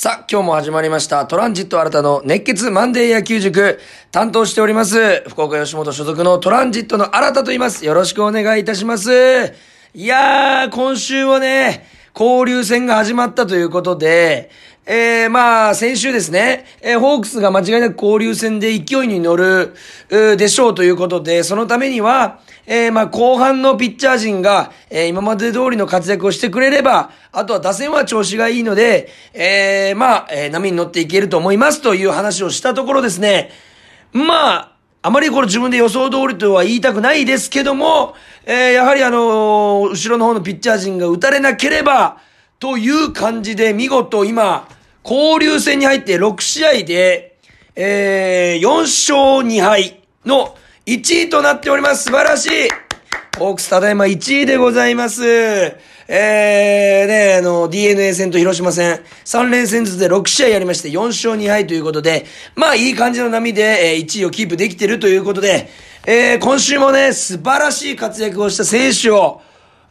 さあ、今日も始まりました。トランジット新たの熱血マンデー野球塾。担当しております。福岡吉本所属のトランジットの新たと言います。よろしくお願いいたします。いやー、今週はね、交流戦が始まったということで、えー、まあ、先週ですね、えー、ホークスが間違いなく交流戦で勢いに乗る、でしょうということで、そのためには、えー、まあ、後半のピッチャー陣が、えー、今まで通りの活躍をしてくれれば、あとは打線は調子がいいので、えー、まあ、えー、波に乗っていけると思いますという話をしたところですね、まあ、あまりこれ自分で予想通りとは言いたくないですけども、えー、やはりあのー後ろの方のピッチャー陣が打たれなければ、という感じで見事今、交流戦に入って6試合で、えー、4勝2敗の1位となっております。素晴らしいホークスただいま1位でございます。えー、ね、あの、DNA 戦と広島戦、3連戦ずつで6試合やりまして、4勝2敗ということで、まあ、いい感じの波で、えー1位をキープできてるということで、えー、今週もね、素晴らしい活躍をした選手を、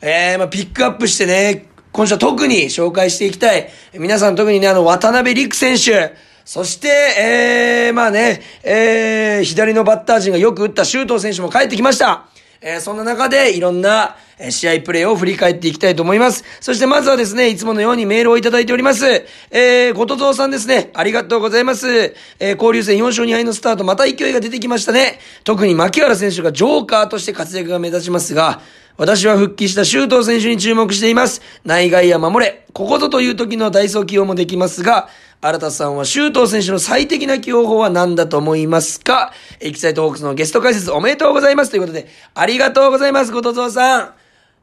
えー、まあ、ピックアップしてね、今週は特に紹介していきたい。皆さん特にね、あの、渡辺陸選手、そして、えー、まあね、えー、左のバッター陣がよく打った周東選手も帰ってきました。えー、そんな中でいろんなえ試合プレーを振り返っていきたいと思います。そしてまずはですね、いつものようにメールをいただいております。えー、ごとぞうさんですね。ありがとうございます。えー、交流戦4勝2敗のスタート、また勢いが出てきましたね。特に牧原選手がジョーカーとして活躍が目立ちますが、私は復帰した周東選手に注目しています。内外野守れ。ここぞという時のダイソー起用もできますが、新田さんは周東選手の最適な起用法は何だと思いますか？エキサイトホークスのゲスト解説おめでとうございます。ということで、ありがとうございます、ごとぞうさん。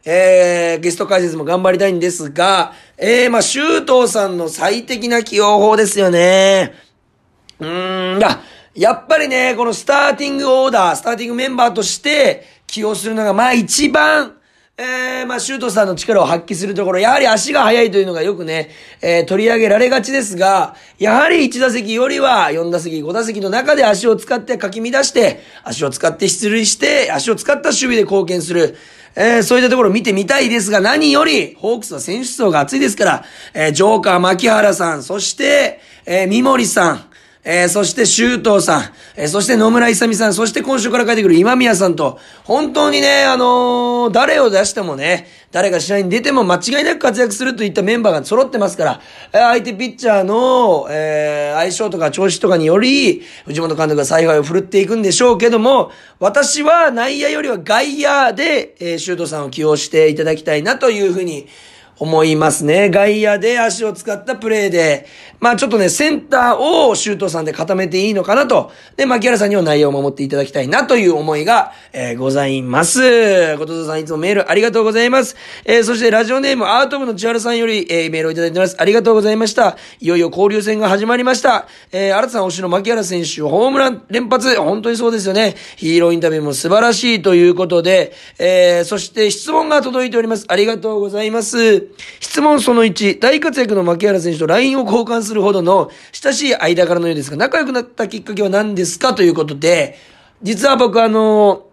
えー、ゲスト解説も頑張りたいんですが、えー、まあ、周東さんの最適な起用法ですよね。うーん、やっぱりね、このスターティングオーダー、スターティングメンバーとして起用するのが、まあ一番、えー、まあ、シュートさんの力を発揮するところ、やはり足が速いというのがよくね、えー、取り上げられがちですが、やはり1打席よりは4打席、5打席の中で足を使ってかき乱して、足を使って出塁して、足を使った守備で貢献する。えー、そういったところを見てみたいですが、何より、ホークスは選手層が厚いですから、えー、ジョーカー、牧原さん、そして、えー、三森さん、えー、そして周東さん、えー、そして野村勇さん、そして今週から帰ってくる今宮さんと、本当にね、あのー誰を出してもね、誰が試合に出ても間違いなく活躍するといったメンバーが揃ってますから、えー相手ピッチャーの、えー相性とか調子とかにより、藤本監督が采配を振るっていくんでしょうけども、私は内野よりは外野で、えー、周東さんを起用していただきたいなというふうに、思いますね。外野で足を使ったプレーで、まあちょっとね、センターをシュートさんで固めていいのかなと。で、牧原さんには内容を守っていただきたいなという思いが、えーございます。ことぞさんいつもメールありがとうございます。えーそしてラジオネームアート部の千原さんより、えーメールをいただいております。ありがとうございました。いよいよ交流戦が始まりました。えー、新さん推しの牧原選手、ホームラン連発、本当にそうですよね。ヒーローインタビューも素晴らしいということで、えーそして質問が届いております。ありがとうございます。質問その1、大活躍の牧原選手と LINE を交換するほどの親しい間柄のようですが、仲良くなったきっかけは何ですか？ということで、実は僕あの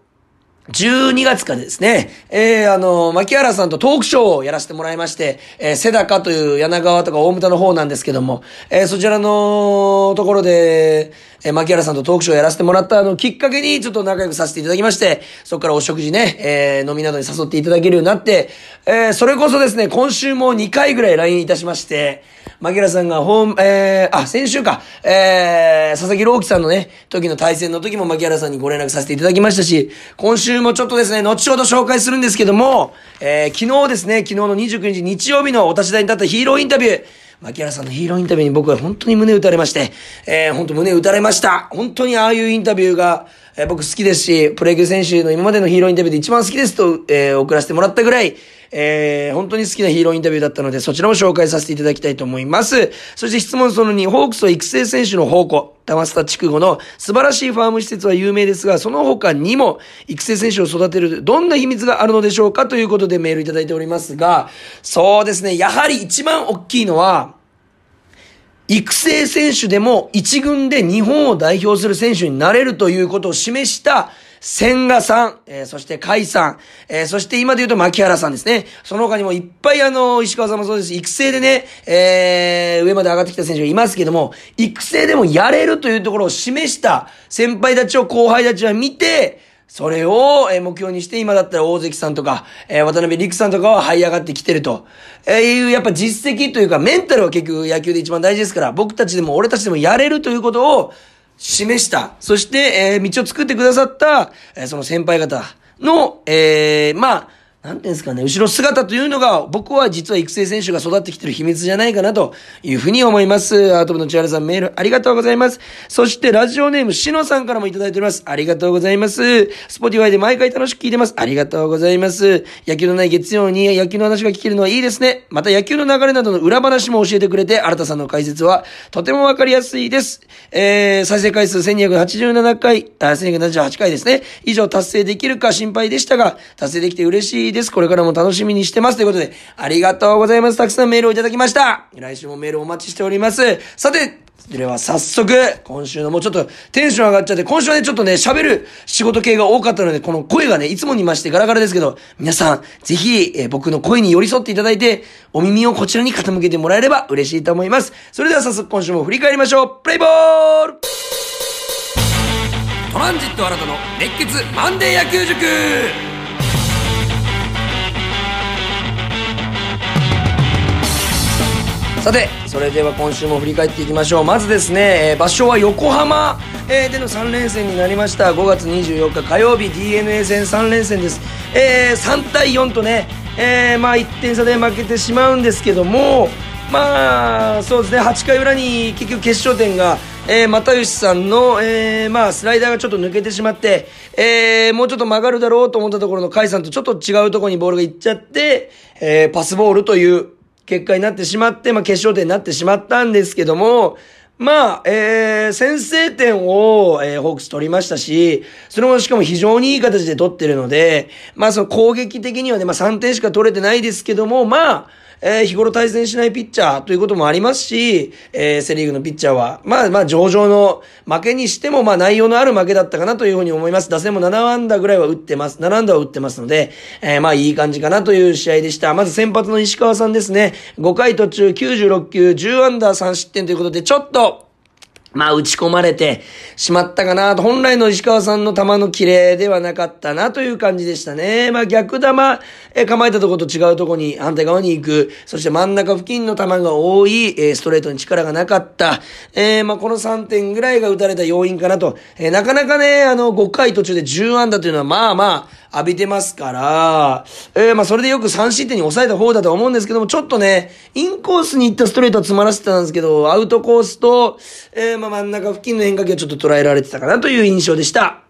12月かですね、えー、あの、牧原さんとトークショーをやらせてもらいまして、えー、瀬高という柳川とか大牟田の方なんですけども、えー、そちらのところで、えー、牧原さんとトークショーをやらせてもらったあの、きっかけにちょっと仲良くさせていただきまして、そこからお食事ね、えー、飲みなどに誘っていただけるようになって、えー、それこそですね、今週も2回ぐらい LINE いたしまして、牧原さんがホーム、えー、あ、先週か、えー、佐々木朗希さんのね、時の対戦の時も牧原さんにご連絡させていただきましたし、今週もちょっとですね、後ほど紹介するんですけども、えー、昨日ですね、昨日の29日日曜日のお立ち台に立ったヒーローインタビュー、牧原さんのヒーローインタビューに僕は本当に胸打たれまして、えー、本当胸打たれました。本当にああいうインタビューが、えー僕好きですし、プロ野球選手の今までのヒーローインタビューで一番好きですと、えー送らせてもらったぐらい、えー本当に好きなヒーローインタビューだったので、そちらも紹介させていただきたいと思います。そして質問その2、ホークスと育成選手の宝庫、玉スタ筑後の素晴らしいファーム施設は有名ですが、その他にも育成選手を育てるどんな秘密があるのでしょうかということでメールいただいておりますが、そうですね、やはり一番大きいのは、育成選手でも一軍で日本を代表する選手になれるということを示した、千賀さん、えー、そして甲斐さん、えー、そして今で言うと牧原さんですね。その他にもいっぱいあの、石川さんもそうです。育成でね、えー、上まで上がってきた選手がいますけども、育成でもやれるというところを示した先輩たちを後輩たちは見て、それを、目標にして、今だったら大関さんとか、え渡辺陸さんとかは這い上がってきてると。えいう、やっぱ実績というか、メンタルは結局野球で一番大事ですから、僕たちでも俺たちでもやれるということを示した。そして、え、道を作ってくださった、え、その先輩方の、え、まあ、なんていうんですかね、後ろ姿というのが、僕は実は育成選手が育ってきてる秘密じゃないかなというふうに思います。アート部の千原さんメールありがとうございます。そしてラジオネームしのさんからもいただいております。ありがとうございます。 Spotify で毎回楽しく聞いてます。ありがとうございます。野球のない月曜に野球の話が聞けるのはいいですね。また野球の流れなどの裏話も教えてくれて、新田さんの解説はとてもわかりやすいです。えー、再生回数1287回、あ、1278回ですね。以上達成できるか心配でしたが、達成できて嬉しいです。これからも楽しみにしてます。ということで、ありがとうございます。たくさんメールをいただきました。来週もメールお待ちしております。さて、では早速、今週のもうちょっとテンション上がっちゃって、今週はね、ちょっとね、喋る仕事系が多かったので、この声がね、いつもにましてガラガラですけど、皆さん、ぜひ、え、僕の声に寄り添っていただいて、お耳をこちらに傾けてもらえれば嬉しいと思います。それでは早速今週も振り返りましょう。プレイボールトランジット新たの熱血マンデー野球塾さて、それでは今週も振り返っていきましょう。まずですね、えー、場所は横浜、えー、での3連戦になりました。5月24日火曜日 DNA 戦3連戦です。えー、3対4とね、えー、まあ1点差で負けてしまうんですけども、まあ、そうですね、8回裏に結局決勝点が、えー、又吉さんの、えー、まあ、スライダーがちょっと抜けてしまって、えー、もうちょっと曲がるだろうと思ったところの甲斐さんとちょっと違うところにボールが行っちゃって、えー、パスボールという、結果になってしまって、まあ、決勝点になってしまったんですけども、まあ、えー、先制点を、えー、ホークス取りましたし、それもしかも非常にいい形で取ってるので、まあその攻撃的にはね、まあ3点しか取れてないですけども、まあ、えー、日頃対戦しないピッチャーということもありますし、えー、セリーグのピッチャーは、まあまあ上々の負けにしても、まあ内容のある負けだったかなというふうに思います。打線も7安打ぐらいは打ってます。7安打は打ってますので、えー、まあいい感じかなという試合でした。まず先発の石川さんですね。5回途中96球、10安打3失点ということで、ちょっと、まあ、打ち込まれてしまったかなと、本来の石川さんの球の綺麗ではなかったなという感じでしたね。まあ、逆球、え構えたとこと違うとこに反対側に行く。そして真ん中付近の球が多い、えストレートに力がなかった。えー、まあ、この3点ぐらいが打たれた要因かなと。えー、なかなかね、あの、5回途中で10安打というのは、まあまあ、浴びてますから、えー、まあそれでよく3失点に抑えた方だと思うんですけども、ちょっとね、インコースに行ったストレートは詰まらせてたんですけど、アウトコースと、えー、まあ真ん中付近の変化球はちょっと捉えられてたかなという印象でした。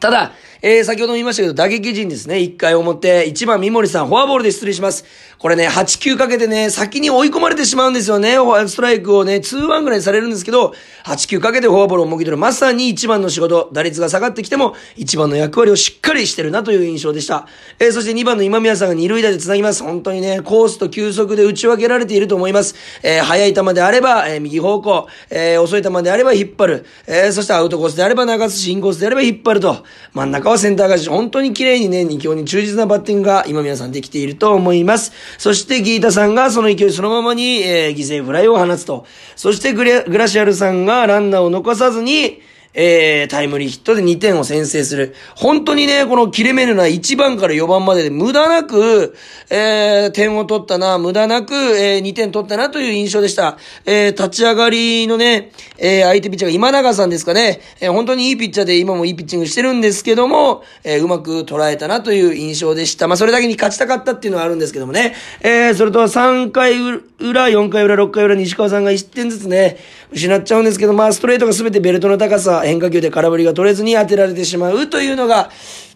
ただ、えー、先ほども言いましたけど、打撃陣ですね。1回表、1番三森さん、フォアボールで出塁します。これね、8球かけてね、先に追い込まれてしまうんですよね。ストライクをね、2-1ぐらいされるんですけど、8球かけてフォアボールをもぎ取る。まさに1番の仕事、打率が下がってきても、1番の役割をしっかりしてるなという印象でした。えー、そして2番の今宮さんが2塁打で繋ぎます。本当にね、コースと球速で打ち分けられていると思います。えー、速い球であれば、えー、右方向、えー、遅い球であれば引っ張る。えー、そしてアウトコースであれば流すし、インコースであれば引っ張ると。真ん中はセンター返し、本当に綺麗にね、2強に忠実なバッティングが今皆さんできていると思います。そしてギータさんがその勢いそのままに、えー、犠牲フライを放つと。そしてグラシアルさんがランナーを残さずに、えー、タイムリーヒットで2点を先制する。本当にね、この切れ目のない1番から4番までで無駄なく、えー、点を取ったな、無駄なく、えー、2点取ったなという印象でした。えー、立ち上がりのね、えー、相手ピッチャーが今永さんですかね、えー、本当にいいピッチャーで今もいいピッチングしてるんですけども、えー、うまく捉えたなという印象でした。まあ、それだけに勝ちたかったっていうのはあるんですけどもね。えー、それと3回裏、4回裏、6回裏、西川さんが1点ずつね、失っちゃうんですけど、まあ、ストレートが全てベルトの高さ、変化球で空振りが取れずに当てられてしまうというのが、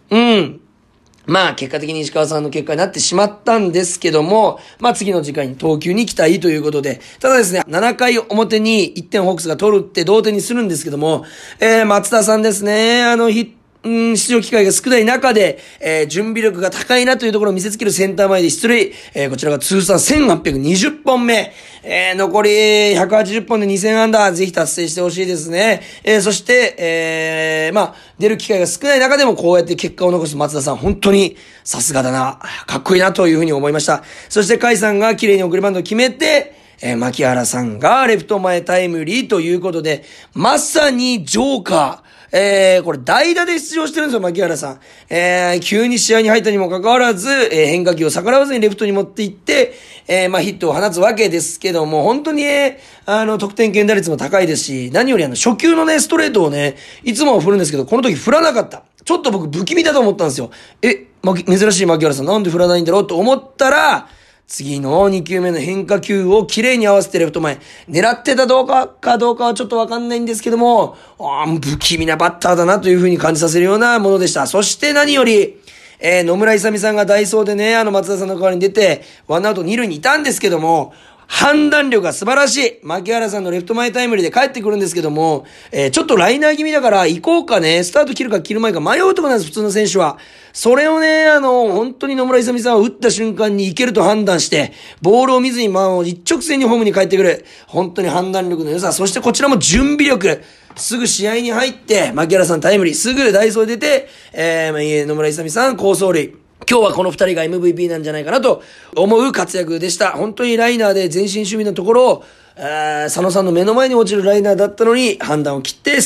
うん。まあ、結果的に石川さんの結果になってしまったんですけども、まあ次の時間に投球に期待ということで、ただですね、7回表に1点ホークスが取るって同点にするんですけども、えー、松田さんですね、あのヒットうん、出場機会が少ない中で、えー、準備力が高いなというところを見せつけるセンター前で出塁。えー、こちらが通算1820本目。えー、残り180本で2000安打、ぜひ達成してほしいですね。えー、そして、えー、まあ、出る機会が少ない中でもこうやって結果を残す松田さん、本当にさすがだな、かっこいいなというふうに思いました。そして、甲斐さんが綺麗に送りバンドを決めて、えー、牧原さんがレフト前タイムリーということで、まさにジョーカー、えー、これ代打で出場してるんですよ、牧原さん。えー、急に試合に入ったにもかかわらず、えー、変化球を逆らわずにレフトに持っていって、えー、まあヒットを放つわけですけども、本当に、えー、あの、得点圏打率も高いですし、何よりあの、初球のね、ストレートをね、いつも振るんですけど、この時振らなかった。ちょっと僕不気味だと思ったんですよ。え、ま、珍しい牧原さんなんで振らないんだろうと思ったら、次の2球目の変化球を綺麗に合わせてレフト前。狙ってたどうかかどうかはちょっとわかんないんですけども、あ不気味なバッターだなというふうに感じさせるようなものでした。そして何より、えー、野村勇さんがダイソーでね、あの松田さんの代わりに出て、ワンアウト2塁にいたんですけども、判断力が素晴らしい。牧原さんのレフト前タイムリーで帰ってくるんですけども、えー、ちょっとライナー気味だから行こうかね、スタート切るか切る前か迷うとこなんです、普通の選手は。それをね、あの、本当に野村勇さんは打った瞬間に行けると判断して、ボールを見ずに、まあ、一直線にホームに帰ってくる。本当に判断力の良さ、そしてこちらも準備力。すぐ試合に入って、牧原さんタイムリー、すぐダイソー出て、えー、野村勇さん、高走塁。今日はこの二人が MVP なんじゃないかなと思う活躍でした。本当にライナーで全身守備のところを、えー、佐野さんの目の前に落ちるライナーだったのに判断を切って、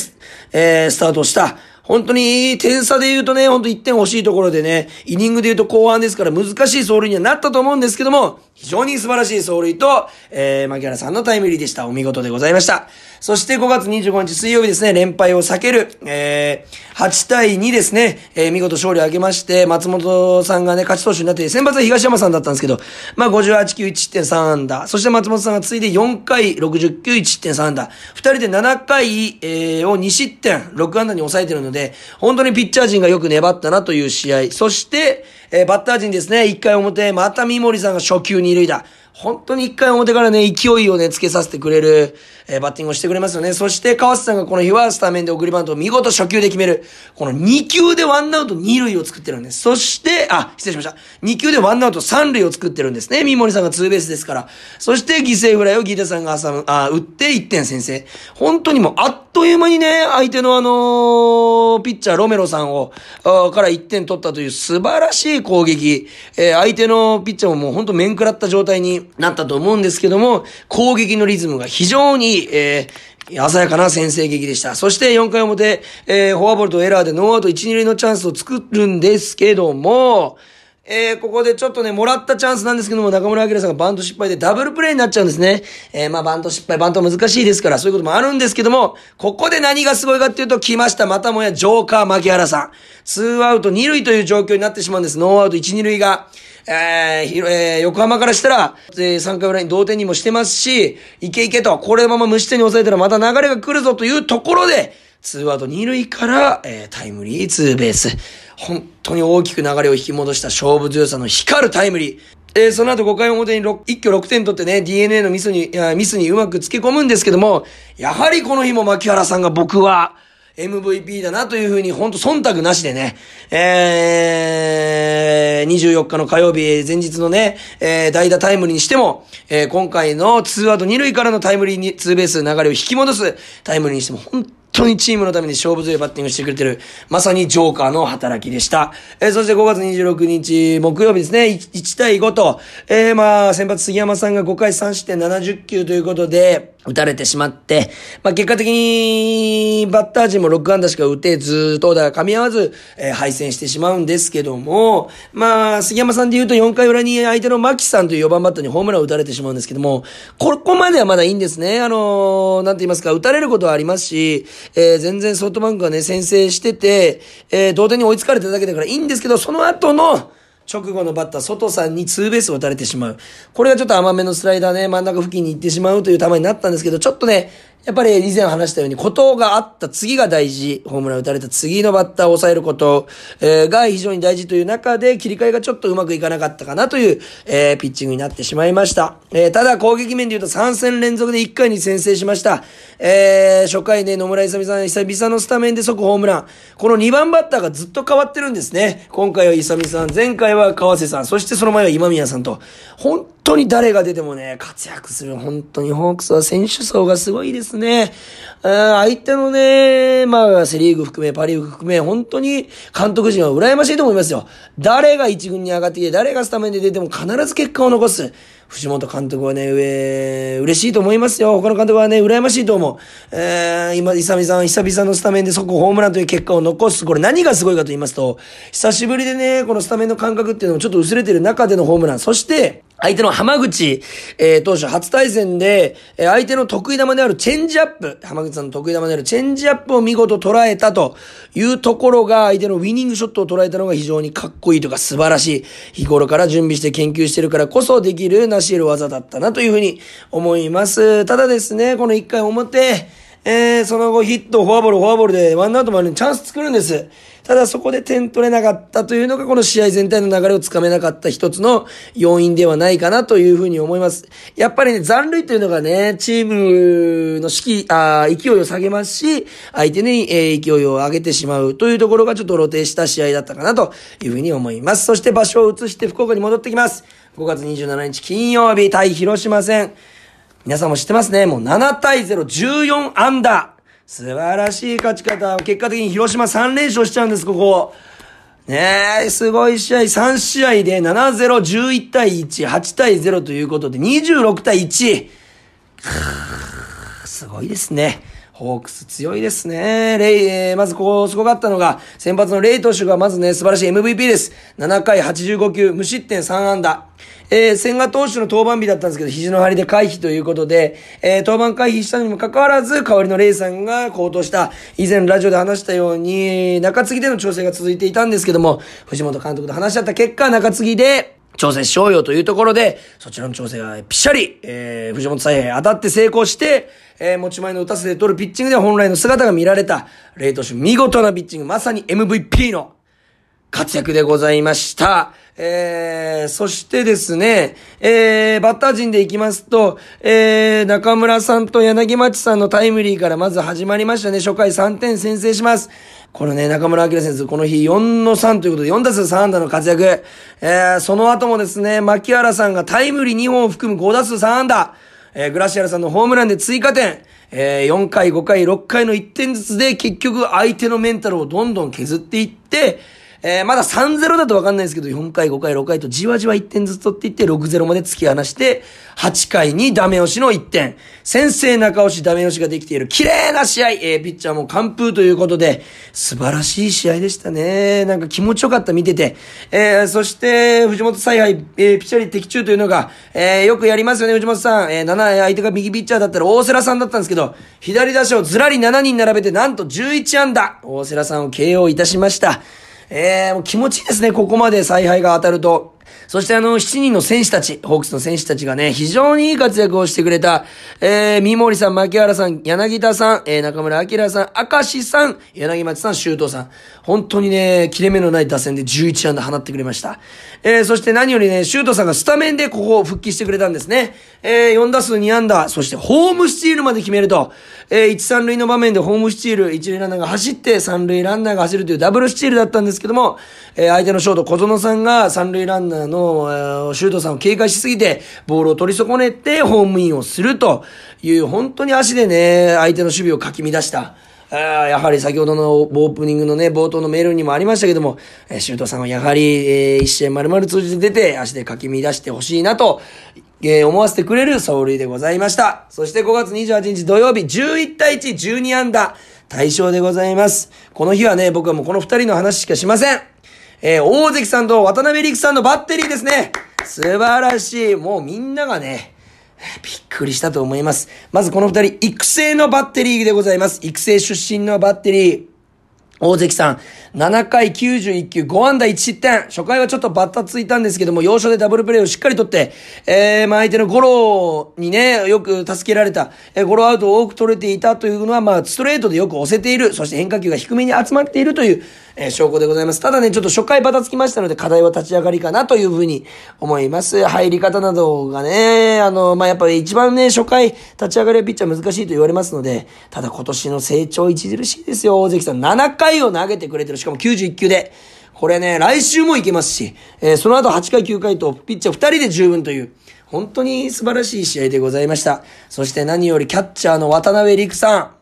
えー、スタートした。本当に点差で言うとね、ほんと1点欲しいところでね、イニングで言うと後半ですから難しい走塁にはなったと思うんですけども、非常に素晴らしい走塁と、えー、牧原さんのタイムリーでした。お見事でございました。そして5月25日水曜日ですね、連敗を避ける、えー、8対2ですね、えー、見事勝利を挙げまして、松本さんがね、勝ち投手になって、先発は東山さんだったんですけど、まあ58球1点3安打、そして松本さんがついで4回60球1.3安打、2人で7回、えー、を2失点、6安打に抑えてるので、本当にピッチャー陣がよく粘ったなという試合、そして、えー、バッター陣ですね、1回表、また三森さんが初球二塁打。本当に1回表からね、勢いをね、つけさせてくれる、えー、バッティングをしてくれますよね。そして、川瀬さんがこの日はスタメンで送りバントを見事初球で決める。この2球でワンアウト2塁を作ってるんです。そして、あ、失礼しました。2球でワンアウト3塁を作ってるんですね。三森さんがツーベースですから。そして、犠牲フライをギータさんが挟む、あ、打って1点先制。本当にもう、あっという間にね、相手のあのー、ピッチャーロメロさんを、から1点取ったという素晴らしい攻撃。えー、相手のピッチャーももう本当面食らった状態になったと思うんですけども、攻撃のリズムが非常に、えー、鮮やかな先制劇でした。そして4回表、えー、フォアボールとエラーでノーアウト1、2塁のチャンスを作るんですけども、えー、ここでちょっとね、もらったチャンスなんですけども、中村晃さんがバント失敗でダブルプレイになっちゃうんですね。えー、まあバント失敗、バント難しいですから、そういうこともあるんですけども、ここで何がすごいかっていうと、来ました。またもやジョーカー牧原さん。ツーアウト二塁という状況になってしまうんです。ノーアウト一、二塁が。えー、えー、横浜からしたら、えー、3回裏に同点にもしてますし、いけいけと、これまま無失点に抑えたらまた流れが来るぞというところで、ツーアウト二塁から、えー、タイムリーツーベース。本当に大きく流れを引き戻した勝負強さの光るタイムリー。え、その後5回表に6一挙6点取ってね、DNA のミスに、ミスにうまくつけ込むんですけども、やはりこの日も牧原さんが僕は、MVP だなというふうに、ほんと忖度なしでね、えー、24日の火曜日、前日のね、えー、代打タイムリーにしても、えー、今回のツーアウト2塁からのタイムリーに、ツーベース流れを引き戻すタイムリーにしても、本当にチームのために勝負強いバッティングしてくれてる、まさにジョーカーの働きでした。えー、そして5月26日、木曜日ですね、1, 1対5と、えー、まあ、先発杉山さんが5回3失点70球ということで、打たれてしまって、まあ、結果的に、バッター陣も6安打しか打てず、投打が噛み合わず、えー、敗戦してしまうんですけども、まあ、杉山さんで言うと4回裏に相手の牧さんという4番バッターにホームランを打たれてしまうんですけども、ここまではまだいいんですね。あのー、なんて言いますか、打たれることはありますし、えー、全然ソフトバンクがね、先制してて、えー、同点に追いつかれただけだからいいんですけど、その後の、直後のバッター、外さんにツーベースを打たれてしまう。これがちょっと甘めのスライダーね、真ん中付近に行ってしまうという球になったんですけど、ちょっとね、やっぱり以前話したように、ことがあった次が大事、ホームラン打たれた次のバッターを抑えること、えー、が非常に大事という中で、切り替えがちょっとうまくいかなかったかなという、えー、ピッチングになってしまいました。えー、ただ攻撃面で言うと3戦連続で1回に先制しました。えー、初回ね、野村勇さん、久々のスタメンで即ホームラン。この2番バッターがずっと変わってるんですね。今回は勇さん、前回は川瀬さん、そしてその前は今宮さんと。本当に誰が出てもね、活躍する。本当にホークスは選手層がすごいですね。相手のね、まあ、セリーグ含め、パリーグ含め、本当に監督陣は羨ましいと思いますよ。誰が一軍に上がってきて、誰がスタメンで出ても必ず結果を残す。藤本監督はね、上、嬉しいと思いますよ。他の監督はね、羨ましいと思う。えー、今、イサミさん、久々のスタメンで即ホームランという結果を残す。これ何がすごいかと言いますと、久しぶりでね、このスタメンの感覚っていうのもちょっと薄れてる中でのホームラン。そして、相手の浜口、えー、当初初対戦で、えー、相手の得意玉であるチェンジアップ、浜口さんの得意玉であるチェンジアップを見事捉えたというところが、相手のウィニングショットを捉えたのが非常にかっこいいとか素晴らしい。日頃から準備して研究してるからこそできる成し得る技だったなというふうに思います。ただですね、この1回表、えー、その後ヒット、フォアボール、フォアボールでワンアウトまでにチャンス作るんです。ただそこで点取れなかったというのがこの試合全体の流れをつかめなかった一つの要因ではないかなというふうに思います。やっぱりね、残塁というのがね、チームの士気、あ勢いを下げますし、相手に、えー、勢いを上げてしまうというところがちょっと露呈した試合だったかなというふうに思います。そして場所を移して福岡に戻ってきます。5月27日金曜日対広島戦。皆さんも知ってますね。もう7対0、14アンダー。素晴らしい勝ち方。結果的に広島3連勝しちゃうんです、ここ。ねえ、すごい試合。3試合で7-0、11対1、8対0ということで、26対1。すごいですね。ホークス強いですね。レイ、えー、まずこう、すごかったのが、先発のレイ投手がまずね、素晴らしい MVP です。7回85球、無失点3安打。えー、千賀投手の登板日だったんですけど、肘の張りで回避ということで、えー、登板回避したにもかかわらず、代わりのレイさんが高騰した、以前ラジオで話したように、中継ぎでの調整が続いていたんですけども、藤本監督と話し合った結果、中継ぎで、挑戦しようよというところで、そちらの調整はぴしゃり、えー、藤本采配当たって成功して、えー、持ち前の打たせで取るピッチングで本来の姿が見られた、レイト手見事なピッチング、まさに MVP の活躍でございました。えー、そしてですね、えー、バッター陣で行きますと、えー、中村さんと柳町さんのタイムリーからまず始まりましたね。初回3点先制します。これね、中村明選手、この日4の3ということで、4打数3安打の活躍。えー、その後もですね、牧原さんがタイムリー2本を含む5打数3安打。えー、グラシアルさんのホームランで追加点。えー、4回、5回、6回の1点ずつで結局相手のメンタルをどんどん削っていって、えー、まだ3-0だとわかんないですけど、4回、5回、6回とじわじわ1点ずつ取っていって、6-0まで突き放して、8回にダメ押しの1点。先制中押し、ダメ押しができている。綺麗な試合。えー、ピッチャーも完封ということで、素晴らしい試合でしたね。なんか気持ちよかった見てて。えー、そして、藤本采配、えー、ピッチャー的中というのが、えー、よくやりますよね、藤本さん。えー、7、相手が右ピッチャーだったら大瀬良さんだったんですけど、左打者をずらり7人並べて、なんと11安打。大瀬良さんを KO いたしました。えー、もう気持ちいいですね、ここまで采配が当たると。そしてあの、7人の選手たち、ホークスの選手たちがね、非常にいい活躍をしてくれた、えー、三森さん、牧原さん、柳田さん、えー、中村明さん、明石さん、柳町さん、周東さん。本当にね、切れ目のない打線で11安打放ってくれました。えー、そして何よりね、周東さんがスタメンでここを復帰してくれたんですね。えー、4打数2安打、そしてホームスチールまで決めると、えー、1、3塁の場面でホームスチール、1塁ランナーが走って、3塁ランナーが走るというダブルスチールだったんですけども、えー、相手のショート小園さんが3塁ランナーの、シュートさんを警戒しすぎて、ボールを取り損ねて、ホームインをするという、本当に足でね、相手の守備をかき乱した。やはり先ほどのオープニングのね、冒頭のメールにもありましたけども、えシュートさんはやはり、えー、一試合丸々通じて出て、足でかき乱してほしいなと、えー、思わせてくれる走塁でございました。そして5月28日土曜日、11対1、12安打、対象でございます。この日はね、僕はもうこの二人の話しかしません。えー、大関さんと渡辺陸さんのバッテリーですね。素晴らしい。もうみんながね、びっくりしたと思います。まずこの二人、育成のバッテリーでございます。育成出身のバッテリー。大関さん、7回91球、5安打1失点。初回はちょっとバッタついたんですけども、要所でダブルプレーをしっかりとって、えー、まあ相手のゴロにね、よく助けられた、えー、ゴロアウトを多く取れていたというのは、まあストレートでよく押せている、そして変化球が低めに集まっているという、え、証拠でございます。ただね、ちょっと初回バタつきましたので、課題は立ち上がりかなというふうに思います。入り方などがね、あの、まあやっぱり一番ね、初回立ち上がりはピッチャー難しいと言われますので、ただ今年の成長著しいですよ、大関さん。7回を投げてくれてる。しかも91球で。これね、来週もいけますし、えー、その後8回9回とピッチャー2人で十分という、本当に素晴らしい試合でございました。そして何よりキャッチャーの渡辺陸さん。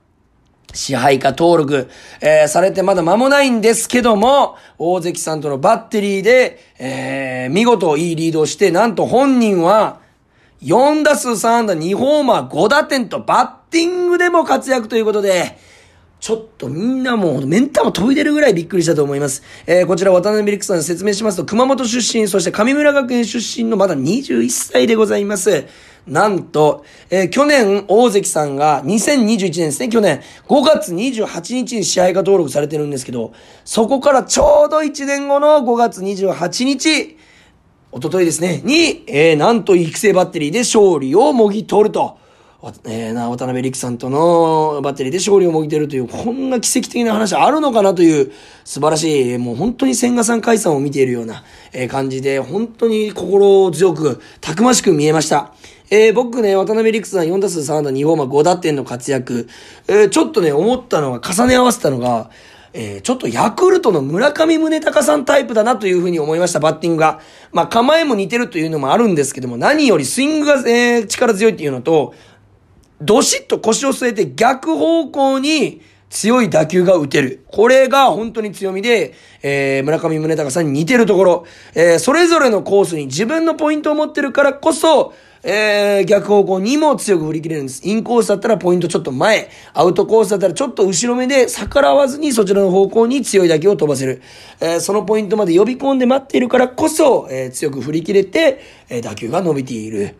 支配下登録、えー、されてまだ間もないんですけども、大関さんとのバッテリーで、えー、見事いいリードをして、なんと本人は、4打数3安打2ホーマー5打点とバッティングでも活躍ということで、ちょっとみんなもう、メンタも飛び出るぐらいびっくりしたと思います。えー、こちら渡辺陸さん説明しますと、熊本出身、そして上村学園出身のまだ21歳でございます。なんと、えー、去年、大関さんが、2021年ですね、去年、5月28日に試合が登録されてるんですけど、そこからちょうど1年後の5月28日、おとといですね、に、えー、なんと育成バッテリーで勝利をもぎ取ると。えー、な、渡辺陸さんとのバッテリーで勝利をもぎてるという、こんな奇跡的な話あるのかなという素晴らしい、もう本当に千賀さん解散を見ているような、えー、感じで、本当に心強く、たくましく見えました。えー、僕ね、渡辺陸さん4打数3安打2ホーマー5打点の活躍、えー、ちょっとね、思ったのが、重ね合わせたのが、えー、ちょっとヤクルトの村上宗隆さんタイプだなというふうに思いました、バッティングが。まあ、構えも似てるというのもあるんですけども、何よりスイングが、えー、力強いっていうのと、どしっと腰を据えて逆方向に強い打球が打てる。これが本当に強みで、えー、村上宗隆さんに似てるところ、えー、それぞれのコースに自分のポイントを持ってるからこそ、えー、逆方向にも強く振り切れるんです。インコースだったらポイントちょっと前、アウトコースだったらちょっと後ろ目で逆らわずにそちらの方向に強い打球を飛ばせる。えー、そのポイントまで呼び込んで待っているからこそ、えー、強く振り切れて、え、打球が伸びている。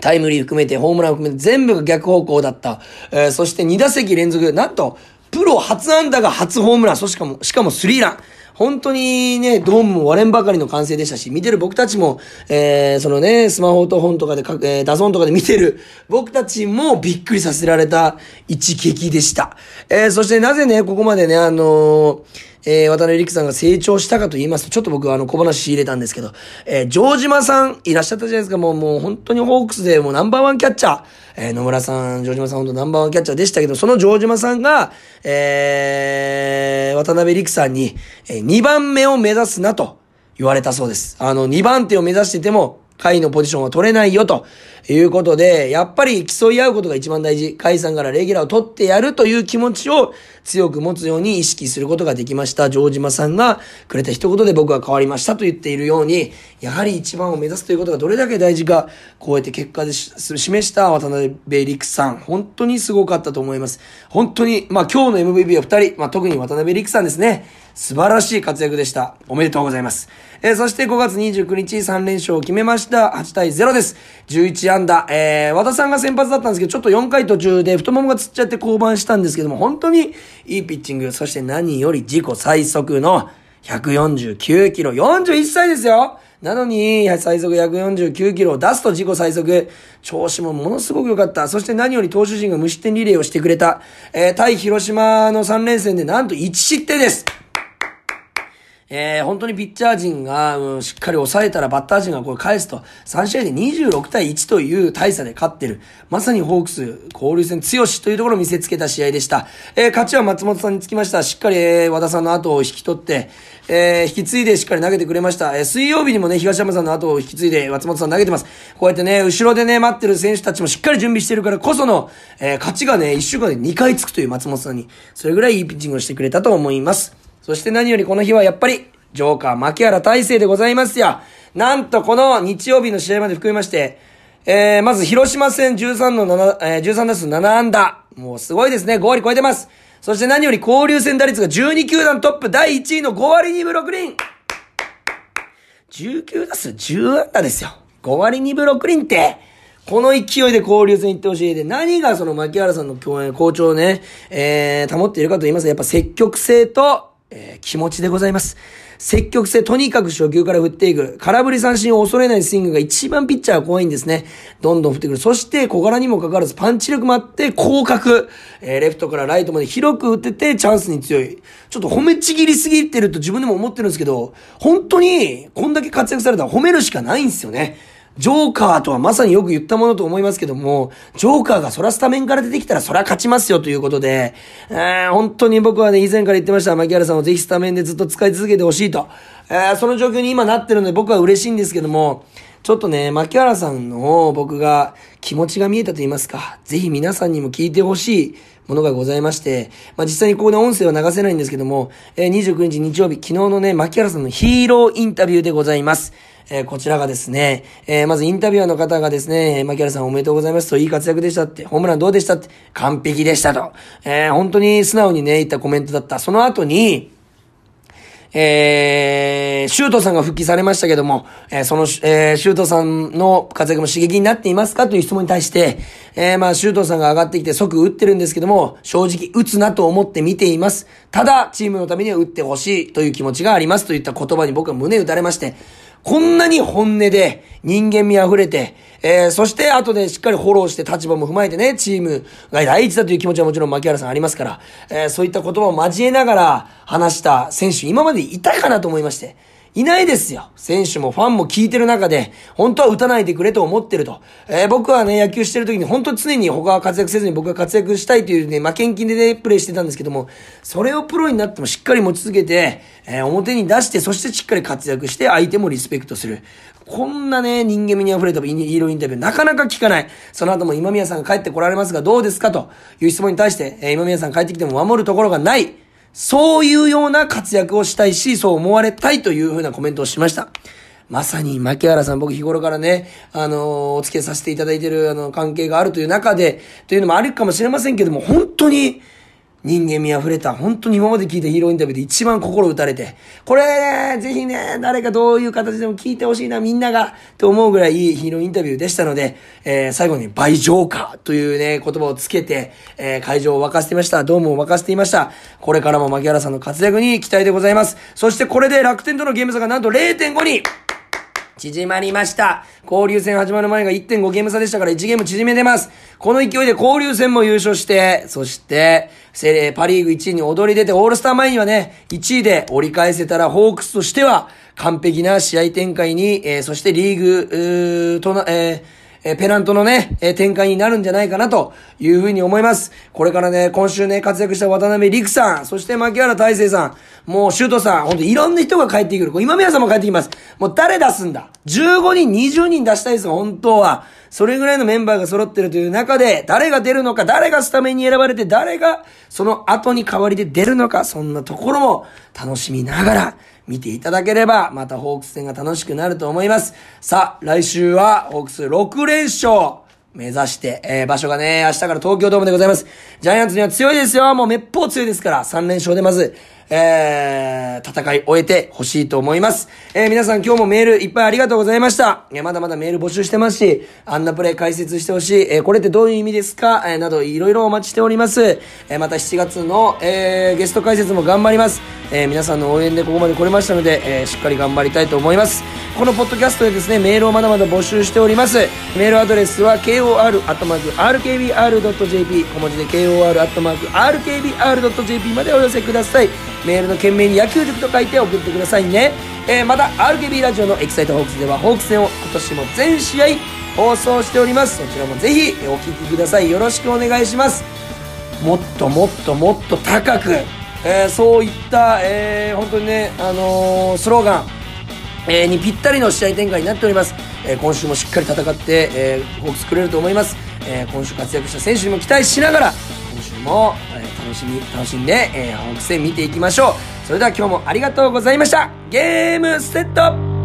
タイムリー含めて、ホームラン含めて全部が逆方向だった。え、そして2打席連続、なんと、プロ初安打が初ホームラン、そしかも、しかもスリーラン。本当にね、ドームも割れんばかりの完成でしたし、見てる僕たちも、えー、そのね、スマホと本とかで、えー、ダゾンとかで見てる僕たちもびっくりさせられた一撃でした。えー、そしてなぜね、ここまでね、あのーえー、渡辺陸さんが成長したかと言いますと、ちょっと僕はあの小話仕入れたんですけど、えー、城島さんいらっしゃったじゃないですか。もう、もう本当にホークスでもうナンバーワンキャッチャー。えー、野村さん、城島さん本当ナンバーワンキャッチャーでしたけど、その城島さんが、えー、渡辺陸さんに、えー、2番目を目指すなと言われたそうです。あの、2番手を目指してても、下位のポジションは取れないよということで、やっぱり競い合うことが一番大事。甲斐さんからレギュラーを取ってやるという気持ちを強く持つように意識することができました。城島さんがくれた一言で僕は変わりましたと言っているように、やはり一番を目指すということがどれだけ大事か、こうやって結果で示した渡辺陸さん、本当にすごかったと思います。本当に、まあ今日の MVP は二人、まあ特に渡辺陸さんですね。素晴らしい活躍でした。おめでとうございます。えー、そして5月29日3連勝を決めました。8対0です。11安打。えー、和田さんが先発だったんですけど、ちょっと4回途中で太ももがつっちゃって降板したんですけども、本当にいいピッチング。そして何より自己最速の149キロ。41歳ですよなのに、最速149キロを出すと自己最速。調子もものすごく良かった。そして何より投手陣が無失点リレーをしてくれた。えー、対広島の3連戦でなんと1失点です。えー、本当にピッチャー陣が、うん、しっかり抑えたらバッター陣がこれ返すと、3試合で26対1という大差で勝ってる。まさにホークス交流戦強しというところを見せつけた試合でした。えー、勝ちは松本さんにつきました。しっかり、えー、和田さんの後を引き取って、えー、引き継いでしっかり投げてくれました。えー、水曜日にもね、東山さんの後を引き継いで松本さん投げてます。こうやってね、後ろでね、待ってる選手たちもしっかり準備してるからこその、えー、勝ちがね、1週間で2回つくという松本さんに、それぐらいいいピッチングをしてくれたと思います。そして何よりこの日はやっぱり、ジョーカー、牧原大成でございますよ。なんとこの日曜日の試合まで含めまして、えー、まず広島戦13の7、えー、13打数7安打。もうすごいですね。5割超えてます。そして何より交流戦打率が12球団トップ第1位の5割2分6厘。19打数10安打ですよ。5割2分6厘って、この勢いで交流戦行ってほしい。で、何がその牧原さんの共演、好調をね、えー、保っているかと言いますと、やっぱ積極性と、えー、気持ちでございます。積極性、とにかく初球から振っていく。空振り三振を恐れないスイングが一番ピッチャーは怖いんですね。どんどん振ってくる。そして小柄にもかかわらずパンチ力もあって広角。えー、レフトからライトまで広く打っててチャンスに強い。ちょっと褒めちぎりすぎてると自分でも思ってるんですけど、本当にこんだけ活躍されたら褒めるしかないんですよね。ジョーカーとはまさによく言ったものと思いますけども、ジョーカーがそらスタメンから出てきたらそら勝ちますよということで、えー、本当に僕はね、以前から言ってました、牧原さんをぜひスタメンでずっと使い続けてほしいと。えー、その状況に今なってるので僕は嬉しいんですけども、ちょっとね、牧原さんの僕が気持ちが見えたと言いますか、ぜひ皆さんにも聞いてほしいものがございまして、まあ、実際にここで音声は流せないんですけども、えー、29日日曜日、昨日のね、牧原さんのヒーローインタビューでございます。えー、こちらがですね、えー、まずインタビュアーの方がですね、牧原さんおめでとうございますと、いい活躍でしたって、ホームランどうでしたって、完璧でしたと。えー、本当に素直にね、言ったコメントだった。その後に、えー、シュートさんが復帰されましたけども、えー、その、えー、シュートさんの活躍も刺激になっていますか？という質問に対して、えー、まあ、シュートさんが上がってきて即打ってるんですけども、正直打つなと思って見ています。ただ、チームのためには打ってほしいという気持ちがありますといった言葉に僕は胸打たれまして、こんなに本音で人間味溢れて、えー、そして後でしっかりフォローして立場も踏まえてね、チームが第一だという気持ちはもちろん牧原さんありますから、えー、そういった言葉を交えながら話した選手、今までいたかなと思いまして、いないですよ。選手もファンも聞いてる中で、本当は打たないでくれと思ってると。えー、僕はね、野球してる時に本当常に他は活躍せずに僕が活躍したいというね、負けん気でね、プレイしてたんですけども、それをプロになってもしっかり持ち続けて、えー、表に出して、そしてしっかり活躍して、相手もリスペクトする。こんなね、人間味に溢れたヒーローインタビュー、なかなか聞かない。その後も今宮さんが帰ってこられますが、どうですかという質問に対して、えー、今宮さん帰ってきても守るところがない。そういうような活躍をしたいし、そう思われたいというふうなコメントをしました。まさに、牧原さん、僕日頃からね、あのー、お付き合いさせていただいてる、あの、関係があるという中で、というのもあるかもしれませんけども、本当に、人間味溢れた、本当に今まで聞いたヒーローインタビューで一番心打たれて、これ、ね、ぜひね、誰かどういう形でも聞いてほしいな、みんなが、と思うぐらいいいヒーローインタビューでしたので、えー、最後に倍上化というね、言葉をつけて、えー、会場を沸かせていました。ドームを沸かせていました。これからも牧原さんの活躍に期待でございます。そしてこれで楽天とのゲーム差がなんと0.5に、縮まりました。交流戦始まる前が1.5ゲーム差でしたから1ゲーム縮めてます。この勢いで交流戦も優勝して、そして、セレパリーグ1位に躍り出て、オールスター前にはね、1位で折り返せたら、ホークスとしては、完璧な試合展開に、えー、そしてリーグ、ーとな、えーえペナントのね、え展開になるんじゃないかなというふうに思います。これからね、今週ね、活躍した渡辺陸さん、そして牧原大成さん、もうシュートさん、ほんといろんな人が帰ってくる。今宮さんも帰ってきます。もう誰出すんだ ?15 人、20人出したいですよ、本当は。それぐらいのメンバーが揃ってるという中で、誰が出るのか、誰がスタメンに選ばれて、誰がその後に代わりで出るのか、そんなところも楽しみながら、見ていただければ、またホークス戦が楽しくなると思います。さあ、来週はホークス6連勝目指して、えー、場所がね、明日から東京ドームでございます。ジャイアンツには強いですよ。もう滅法強いですから、3連勝でまず、えー、戦い終えてほしいと思います。えー、皆さん今日もメールいっぱいありがとうございました。えー、まだまだメール募集してますし、あんなプレイ解説してほしい、えー、これってどういう意味ですか？えー、などいろいろお待ちしております。えー、また7月の、えー、ゲスト解説も頑張ります。えー、皆さんの応援でここまで来れましたので、えー、しっかり頑張りたいと思います。このポッドキャストでですね、メールをまだまだ募集しております。メールアドレスは kor.rkbr.jp 小文字で kor.rkbr.jp までお寄せください。メールの件名に野球塾と書いて送ってくださいね。えー、また RKB ラジオのエキサイトホークスではホークス戦を今年も全試合放送しております。そちらもぜひお聴きください。よろしくお願いします。もっともっともっと高く、えー、そういった、えー、本当にね、あのー、スローガン、え、にぴったりの試合展開になっております。えー、今週もしっかり戦って、えー、ホークスくれると思います。えー、今週活躍した選手にも期待しながら、今週も、えー、楽しみ、楽しんで、えー、ホークス戦見ていきましょう。それでは今日もありがとうございました。ゲームセット